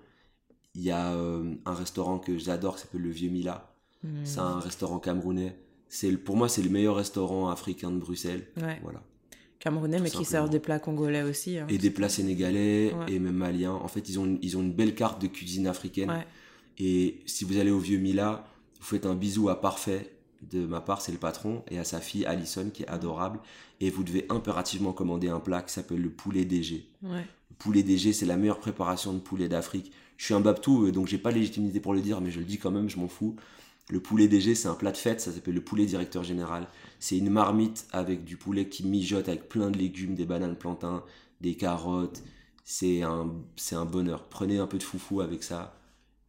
il y a euh, un restaurant que j'adore qui s'appelle le Vieux Mila. Hmm. C'est un restaurant camerounais. C'est pour moi, c'est le meilleur restaurant africain de Bruxelles. Ouais. Voilà. Camerounais, Tout mais qui servent des plats congolais aussi. hein. Et des plats sénégalais Ouais. et même maliens. En fait, ils ont, une, ils ont une belle carte de cuisine africaine. Ouais. Et si vous allez au Vieux Mila, vous faites un bisou à Parfait. De ma part, c'est le patron. Et à sa fille Alison, qui est adorable. Et vous devez impérativement commander un plat qui s'appelle le poulet DG. Ouais. Le poulet DG, c'est la meilleure préparation de poulet d'Afrique. Je suis un babtou, euh, donc j'ai pas légitimité pour le dire, mais je le dis quand même, je m'en fous. Le poulet DG, c'est un plat de fête, ça s'appelle le poulet directeur général. C'est une marmite avec du poulet qui mijote avec plein de légumes, des bananes plantains, des carottes. C'est un, c'est un bonheur. Prenez un peu de foufou avec ça,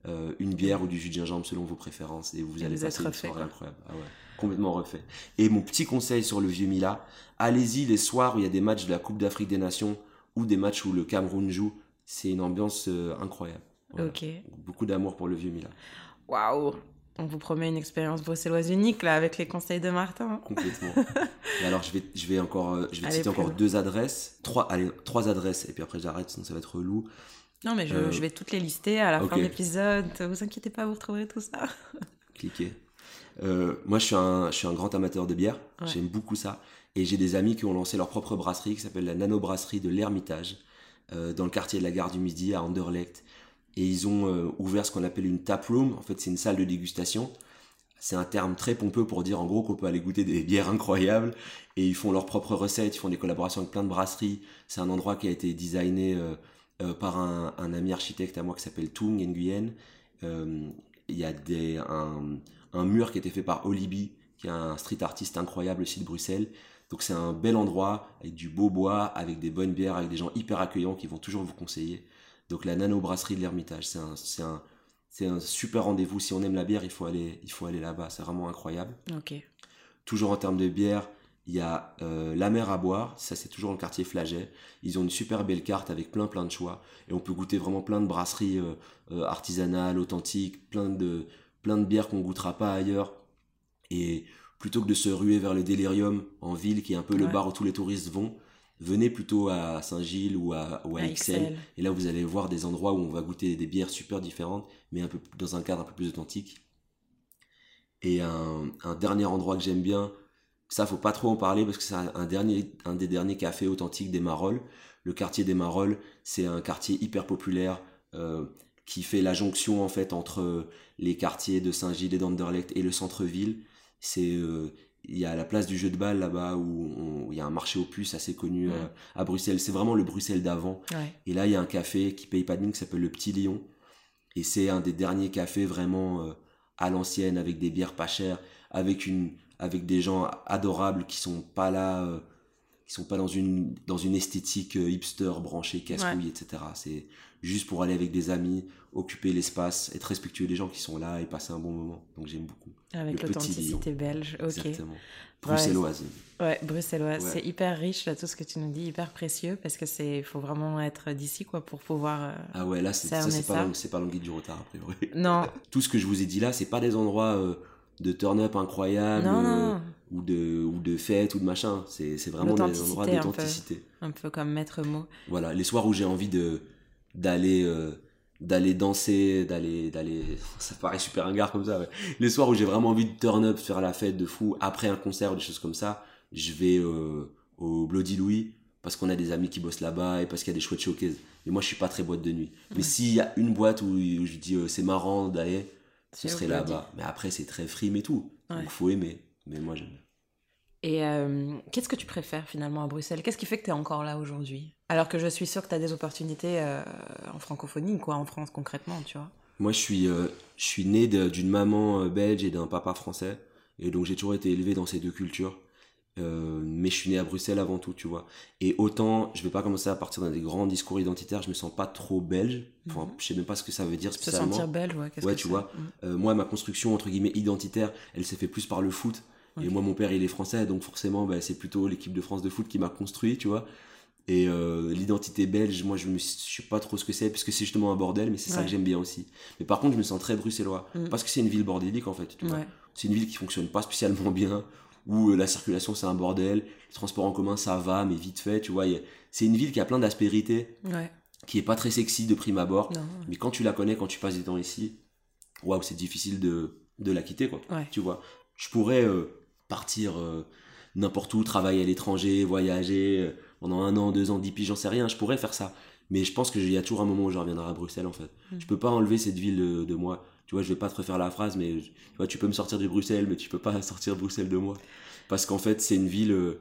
euh, une bière ou du jus de gingembre selon vos préférences, et vous Et allez vous passer une refait, soirée incroyable. Ah ouais, complètement refait. Et mon petit conseil sur le vieux Mila, allez-y les soirs où il y a des matchs de la Coupe d'Afrique des Nations ou des matchs où le Cameroun joue. C'est une ambiance euh, incroyable. Voilà. Ok. Beaucoup d'amour pour le vieux Mila. Waouh. On vous promet une expérience bruxelloise unique là avec les conseils de Martin. Complètement. et alors, je vais, je vais encore, euh, je vais Allez, citer encore deux adresses. Trois, allez, trois adresses, et puis après j'arrête, sinon ça va être relou. Non, mais je, Euh, je vais toutes les lister à la fin de l'épisode. Vous inquiétez pas, vous retrouverez tout ça. Cliquez. Euh, moi, je suis, un, je suis un grand amateur de bière. Ouais. J'aime beaucoup ça. Et j'ai des amis qui ont lancé leur propre brasserie qui s'appelle la Nano Brasserie de l'Ermitage, euh, dans le quartier de la gare du Midi, à Anderlecht. Et ils ont euh, ouvert ce qu'on appelle une tap room. En fait, c'est une salle de dégustation. c'est un terme très pompeux pour dire en gros qu'on peut aller goûter des bières incroyables et ils font leurs propres recettes, ils font des collaborations avec plein de brasseries. C'est un endroit qui a été designé euh, euh, par un, ami architecte à moi qui s'appelle Tung Nguyen. Il y a des, un, un, mur qui a été fait par Olibi, qui est un street artiste incroyable aussi de Bruxelles. Donc c'est un bel endroit avec du beau bois, avec des bonnes bières, avec des gens hyper accueillants qui vont toujours vous conseiller. Donc la nano brasserie de l'Ermitage, c'est un, c'est un, c'est un super rendez-vous. Si on aime la bière, il faut aller, il faut aller là-bas. C'est vraiment incroyable. Ok. Toujours en termes de bière, il y a euh, la mer à boire. Ça, c'est toujours le quartier Flaget. Ils ont une super belle carte avec plein plein de choix et on peut goûter vraiment plein de brasseries euh, euh, artisanales, authentiques, plein de plein de bières qu'on goûtera pas ailleurs. Et plutôt que de se ruer vers le Delirium en ville, qui est un peu le bar où tous les touristes vont, venez plutôt à Saint-Gilles ou à, ou à, XL. Et là, vous allez voir des endroits où on va goûter des bières super différentes, mais un peu dans un cadre un peu plus authentique. Et un, un dernier endroit que j'aime bien, ça faut pas trop en parler parce que c'est un, dernier, un des derniers cafés authentiques des Marolles. Le quartier des Marolles, c'est un quartier hyper populaire euh, qui fait la jonction en fait entre les quartiers de Saint-Gilles et d'Anderlecht et le centre-ville. C'est euh, il y a la place du jeu de balle là-bas où, il y a un marché aux puces assez connu à, Bruxelles. C'est vraiment le Bruxelles d'avant. Ouais. Et là, il y a un café qui paye pas de mine qui s'appelle le Petit Lion. Et c'est un des derniers cafés vraiment euh, à l'ancienne avec des bières pas chères, avec une avec des gens adorables qui sont pas là euh, qui sont pas dans une dans une esthétique euh, hipster branchée casse-couille etc. C'est juste pour aller avec des amis, occuper l'espace, être respectueux des gens qui sont là et passer un bon moment. Donc j'aime beaucoup. Avec l'authenticité belge, ok. Exactement. Bruxelloise. Ouais, bruxelloise. Ouais. C'est hyper riche, là, tout ce que tu nous dis, hyper précieux, parce que c'est, faut vraiment être d'ici, quoi, pour pouvoir. euh, Ah ouais, là, c'est, ça, c'est pas, c'est pas guide du retard, a priori. Non, Tout ce que je vous ai dit là, c'est pas des endroits euh, de turn-up incroyables, non, euh, ou de, ou de fêtes, ou de machin. C'est, c'est vraiment des endroits un d'authenticité. Un peu comme maître mot. Voilà, les soirs où j'ai envie de, d'aller, euh, d'aller danser, d'aller, d'aller, ça paraît super ringard comme ça, ouais. Les soirs où j'ai vraiment envie de turn-up, faire la fête de fou, après un concert ou des choses comme ça, je vais euh, au Bloody Louis, parce qu'on a des amis qui bossent là-bas et parce qu'il y a des chouettes showcases. Mais moi, je suis pas très boîte de nuit. Mais s'il y a une boîte où, où je dis euh, c'est marrant d'aller, ce serait là-bas. Mais après, c'est très frime et tout. Ouais. Donc, faut aimer. Mais moi, j'aime. Et euh, qu'est-ce que tu préfères finalement à Bruxelles? Qu'est-ce qui fait que tu es encore là aujourd'hui? Alors que je suis sûre que tu as des opportunités euh, en francophonie, quoi, en France concrètement, tu vois? Moi, je suis, euh, je suis né d'une maman euh, belge et d'un papa français. Et donc, j'ai toujours été élevé dans ces deux cultures. Mais je suis né à Bruxelles avant tout, tu vois. Et autant, je vais pas commencer à partir dans des grands discours identitaires, je me sens pas trop belge. Enfin, Mhm. je sais même pas ce que ça veut dire Se spécialement. sentir belge, ouais. qu'est-ce Ouais, que tu vois. Mm. Moi, ma construction, entre guillemets, identitaire, elle s'est fait plus par le foot. Et moi, mon père, il est français, donc forcément, bah, c'est plutôt l'équipe de France de foot qui m'a construit, tu vois. Et euh, l'identité belge, moi, je ne sais pas trop ce que c'est, puisque c'est justement un bordel, mais c'est ça que j'aime bien aussi. Mais par contre, je me sens très bruxellois, Mm. parce que c'est une ville bordélique, en fait. Ouais. C'est une ville qui fonctionne pas spécialement bien, où euh, la circulation, c'est un bordel, les transports en commun, ça va, mais vite fait, tu vois. C'est une ville qui a plein d'aspérités, Ouais. qui est pas très sexy de prime abord, Non. mais quand tu la connais, quand tu passes du temps ici, waouh, c'est difficile de, de la quitter, quoi. Tu vois, je pourrais euh, partir euh, n'importe où, travailler à l'étranger, voyager euh, pendant un an, deux ans, dix piges, j'en sais rien, je pourrais faire ça. Mais je pense qu'il y a toujours un moment où je reviendrai à Bruxelles, en fait. Mm. Je peux pas enlever cette ville de, de moi. Tu vois, je vais pas te refaire la phrase, mais tu vois, tu peux me sortir de Bruxelles, mais tu peux pas sortir Bruxelles de moi. Parce qu'en fait, c'est une ville. euh,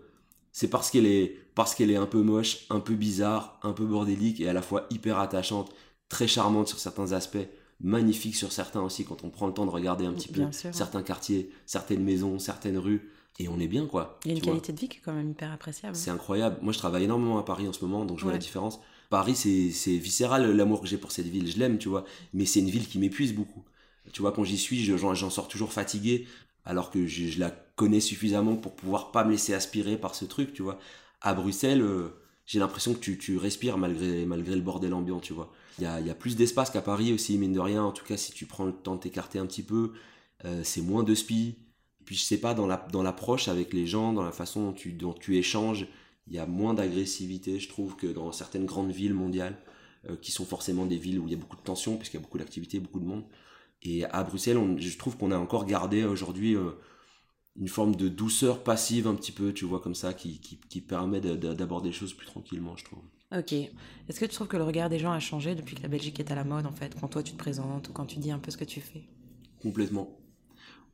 c'est parce qu'elle est, parce qu'elle est un peu moche, un peu bizarre, un peu bordélique et à la fois hyper attachante, très charmante sur certains aspects, magnifique sur certains aussi quand on prend le temps de regarder un petit peu sûr. certains quartiers, certaines maisons, certaines rues et on est bien quoi. Il y a une vois. qualité de vie qui est quand même hyper appréciable. C'est incroyable. Moi, je travaille énormément à Paris en ce moment, donc je vois la différence. Paris, c'est c'est viscéral l'amour que j'ai pour cette ville. Je l'aime, tu vois. Mais c'est une ville qui m'épuise beaucoup. Tu vois, quand j'y suis, je- j'en j'en sors toujours fatigué, alors que je, je la connais suffisamment pour pouvoir pas me laisser aspirer par ce truc, tu vois. À Bruxelles, euh, j'ai l'impression que tu, tu respires malgré, malgré le bordel ambiant, tu vois. Il y a, plus d'espace qu'à Paris aussi, mine de rien. En tout cas, si tu prends le temps de t'écarter un petit peu, euh, c'est moins de spi. Puis je sais pas, dans la- dans l'approche avec les gens, dans la façon dont tu, échanges, il y a moins d'agressivité, je trouve, que dans certaines grandes villes mondiales, euh, qui sont forcément des villes où il y a beaucoup de tensions, puisqu'il y a beaucoup d'activités, beaucoup de monde. Et à Bruxelles, on- je trouve qu'on a encore gardé aujourd'hui euh, une forme de douceur passive un petit peu, tu vois, comme ça, qui, qui, permet de- de- d'aborder les choses plus tranquillement, je trouve. Ok. Est-ce que tu trouves que le regard des gens a changé depuis que la Belgique est à la mode, en fait, quand toi tu te présentes ou quand tu dis un peu ce que tu fais? Complètement.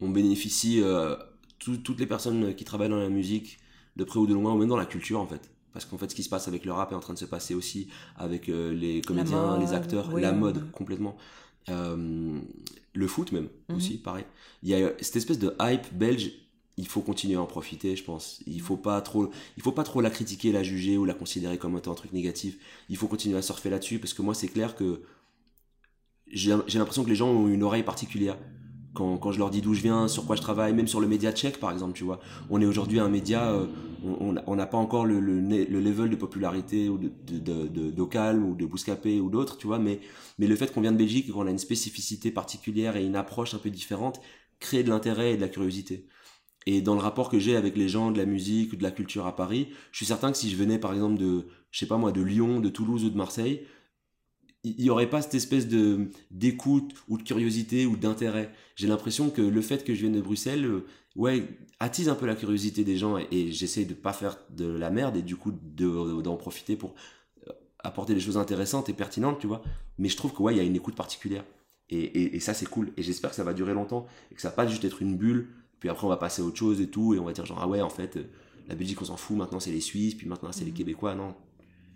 on bénéficie, euh, tout- toutes les personnes qui travaillent dans la musique, de près ou de loin, ou même dans la culture en fait. Parce qu'en fait, ce qui se passe avec le rap est en train de se passer aussi avec euh, les comédiens, les acteurs, oui, la mode oui. complètement. Euh, le foot même Mhm. aussi, pareil. Il y a cette espèce de hype belge. Il faut continuer à en profiter, je pense. Il faut pas trop, il faut pas trop la critiquer, la juger ou la considérer comme étant un truc négatif. Il faut continuer à surfer là-dessus parce que moi, c'est clair que j'ai l'impression que les gens ont une oreille particulière. Quand, quand je leur dis d'où je viens, sur quoi je travaille, même sur le média tchèque par exemple, tu vois. On est aujourd'hui un média, euh, on- n'a pas encore le, le, level de popularité ou de, de, de, de- d'Ocal ou de Bouscapé ou d'autres, tu vois, mais, mais le fait qu'on vient de Belgique et qu'on a une spécificité particulière et une approche un peu différente crée de l'intérêt et de la curiosité. Et dans le rapport que j'ai avec les gens de la musique ou de la culture à Paris, je suis certain que si je venais par exemple de, je sais pas moi, de Lyon, de Toulouse ou de Marseille, il n'y aurait pas cette espèce de d'écoute ou de curiosité ou d'intérêt. J'ai l'impression que le fait que je vienne de Bruxelles, euh, ouais, attise un peu la curiosité des gens et, et j'essaye de pas faire de la merde et du coup de- d'en profiter pour euh, apporter des choses intéressantes et pertinentes, tu vois. Mais je trouve que ouais, il y a une écoute particulière. Et, et, et ça, c'est cool. Et j'espère que ça va durer longtemps et que ça va pas juste être une bulle. Puis après, on va passer à autre chose et tout. Et on va dire genre, ah ouais, en fait, euh, la Belgique, on s'en fout. Maintenant, c'est les Suisses. Puis maintenant, c'est les Québécois. Non.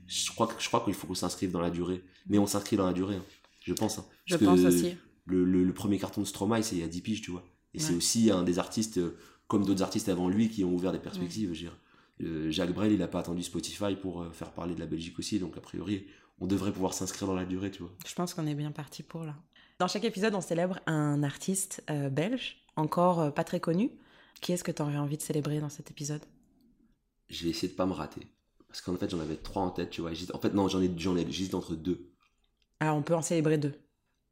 Je crois, je crois qu'il faut qu'on s'inscrive dans la durée. Mais on s'inscrit dans la durée. hein. Je pense. hein. Je pense aussi. Le, le- le premier carton de Stromae, c'est il y a 10 piges, tu vois. Et c'est Ouais. aussi un des artistes, euh, comme d'autres artistes avant lui, qui ont ouvert des perspectives. dire. Euh, Jacques Brel, il n'a pas attendu Spotify pour euh, faire parler de la Belgique aussi. Donc, a priori, on devrait pouvoir s'inscrire dans la durée, tu vois. Je pense qu'on est bien parti pour là. Dans chaque épisode, on célèbre un artiste euh, belge, encore euh, pas très connu. Qui est-ce que tu aurais envie de célébrer dans cet épisode? Je vais essayer de pas me rater. Parce qu'en fait, j'en avais trois en tête, tu vois. En fait, non, j'en ai, j'en ai, j'hésite entre deux. Alors, on peut en célébrer deux.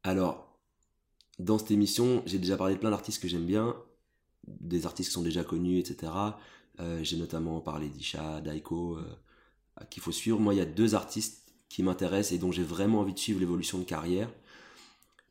Alors, dans cette émission, j'ai déjà parlé de plein d'artistes que j'aime bien, des artistes qui sont déjà connus, etc. Euh, j'ai notamment parlé d'Isha, d'Aiko, euh, qu'il faut suivre. Moi, il y a deux artistes qui m'intéressent et dont j'ai vraiment envie de suivre l'évolution de carrière,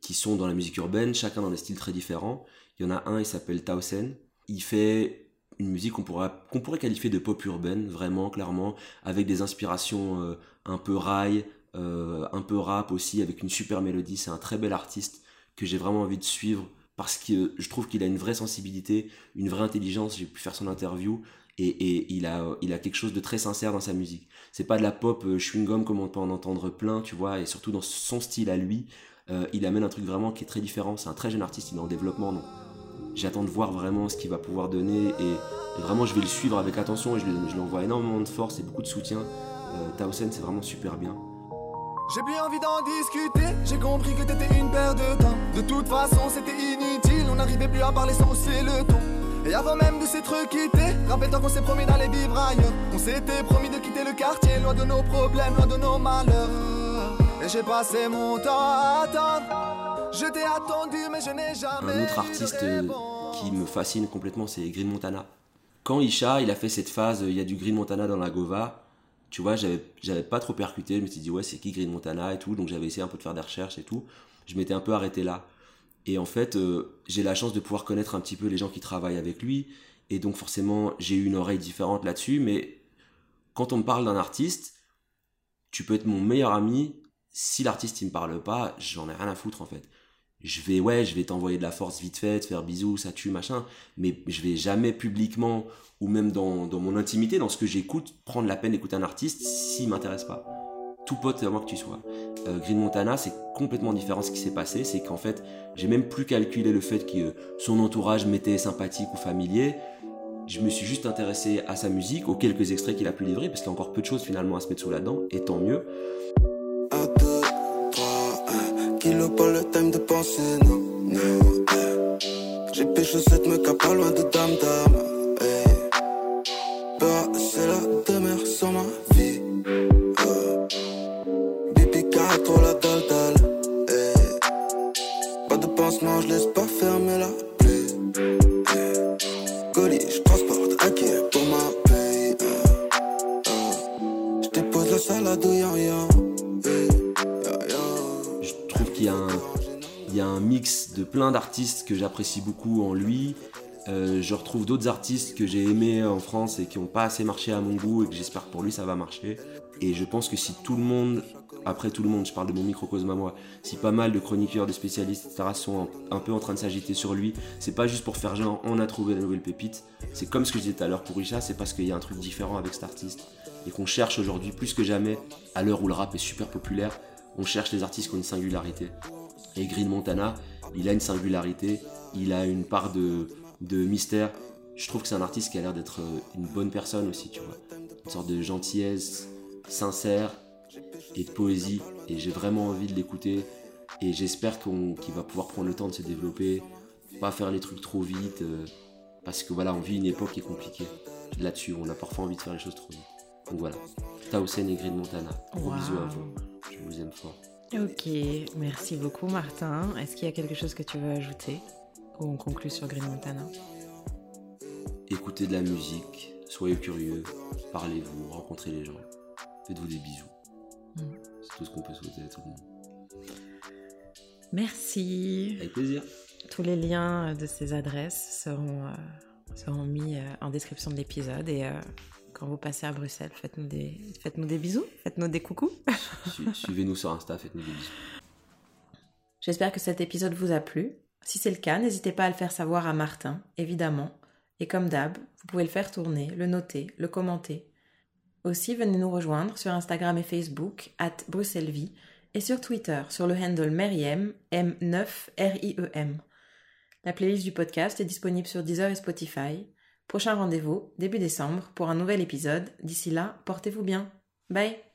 qui sont dans la musique urbaine, chacun dans des styles très différents. Il y en a un, il s'appelle Tausen. Il fait une musique qu'on pourrait, pourrait qualifier de pop urbaine, vraiment, clairement, avec des inspirations euh, un peu rail, euh, un peu rap aussi, avec une super mélodie. C'est un très bel artiste que j'ai vraiment envie de suivre parce que je trouve qu'il a une vraie sensibilité, une vraie intelligence. J'ai pu faire son interview et, et il, a, il a quelque chose de très sincère dans sa musique. C'est pas de la pop euh, chewing-gum comme on peut en entendre plein, tu vois, et surtout dans son style à lui. Euh, il amène un truc vraiment qui est très différent. C'est un très jeune artiste, il est en développement, donc j'attends de voir vraiment ce qu'il va pouvoir donner et, vraiment je vais le suivre avec attention et je, lui- envoie énormément de force et beaucoup de soutien. Euh, Tausen, c'est vraiment super bien. J'ai plus envie d'en discuter, j'ai compris que t'étais une paire de temps. De toute façon, c'était inutile, on n'arrivait plus à parler sans hausser le ton. Et avant même de s'être quitté, rappelle-toi qu'on s'est promis d'aller vivre ailleurs. On s'était promis de quitter le quartier, loin de nos problèmes, loin de nos malheurs. Et j'ai passé mon temps à attendre. Je t'ai attendu, mais je n'ai jamais. Un autre artiste euh, qui me fascine complètement, c'est Green Montana. Quand Isha, il a fait cette phase, il y a du Green Montana dans la Gova, tu vois, j'avais, j'avais pas trop percuté, je me suis dit, ouais, c'est qui Green Montana et tout, donc j'avais essayé un peu de faire des recherches et tout. Je m'étais un peu arrêté là. Et en fait, euh, j'ai la chance de pouvoir connaître un petit peu les gens qui travaillent avec lui, et donc forcément, j'ai eu une oreille différente là-dessus, mais quand on me parle d'un artiste, tu peux être mon meilleur ami, si l'artiste il me parle pas, j'en ai rien à foutre en fait. Je vais ouais je vais t'envoyer de la force vite fait faire bisous ça tue machin mais je vais jamais publiquement ou même dans, mon intimité dans ce que j'écoute prendre la peine d'écouter un artiste s'il m'intéresse pas. Tout pote à moi que tu sois. Euh, Green Montana c'est complètement différent ce qui s'est passé c'est qu'en fait j'ai même plus calculé le fait que son entourage m'était sympathique ou familier. Je me suis juste intéressé à sa musique aux quelques extraits qu'il a pu livrer parce qu'il y a encore peu de choses finalement à se mettre sous la dent et tant mieux un. Kilo pas le time de penser, non, non. J'ai pécho cette me cap pas loin de dame dame, d'artistes que j'apprécie beaucoup en lui. Euh, je retrouve d'autres artistes que j'ai aimés en France et qui n'ont pas assez marché à mon goût et que j'espère que pour lui ça va marcher. Et je pense que si tout le monde après tout le monde, je parle de mon microcosme à moi, si pas mal de chroniqueurs, de spécialistes, etc. sont un peu en train de s'agiter sur lui, c'est pas juste pour faire genre on a trouvé la nouvelle pépite, c'est comme ce que je disais tout à l'heure pour Isha, c'est parce qu'il y a un truc différent avec cet artiste et qu'on cherche aujourd'hui plus que jamais, à l'heure où le rap est super populaire, on cherche des artistes qui ont une singularité. Et Green Montana, il a une singularité, il a une part de, de mystère. Je trouve que c'est un artiste qui a l'air d'être une bonne personne aussi, tu vois. Une sorte de gentillesse, sincère, et de poésie. Et j'ai vraiment envie de l'écouter. Et j'espère qu'il va pouvoir prendre le temps de se développer, pas faire les trucs trop vite. euh, parce que voilà, on vit une époque qui est compliquée là-dessus. On a parfois envie de faire les choses trop vite. Donc voilà. Taosen et Green Montana. Gros Wow. bisous à vous. Je vous aime fort. Ok, merci beaucoup Martin. Est-ce qu'il y a quelque chose que tu veux ajouter Ou on conclut sur Green Montana? Écoutez de la musique, soyez curieux, parlez-vous, rencontrez les gens, faites-vous des bisous. Mm. C'est tout ce qu'on peut souhaiter à tout le monde. Merci. Avec plaisir. Tous les liens de ces adresses seront, euh, seront mis euh, en description de l'épisode et euh, quand vous passez à Bruxelles, faites-nous des, faites-nous des bisous, faites-nous des coucous. Su- Suivez-nous sur Insta, faites-nous des bisous. J'espère que cet épisode vous a plu. Si c'est le cas, n'hésitez pas à le faire savoir à Martin, évidemment. Et comme d'hab, vous pouvez le faire tourner, le noter, le commenter. Aussi, venez nous rejoindre sur Instagram et Facebook, at BruxellesVie, et sur Twitter, sur le handle Meriem, M9RIEM. La playlist du podcast est disponible sur Deezer et Spotify. Prochain rendez-vous, début décembre, pour un nouvel épisode. D'ici là, portez-vous bien. Bye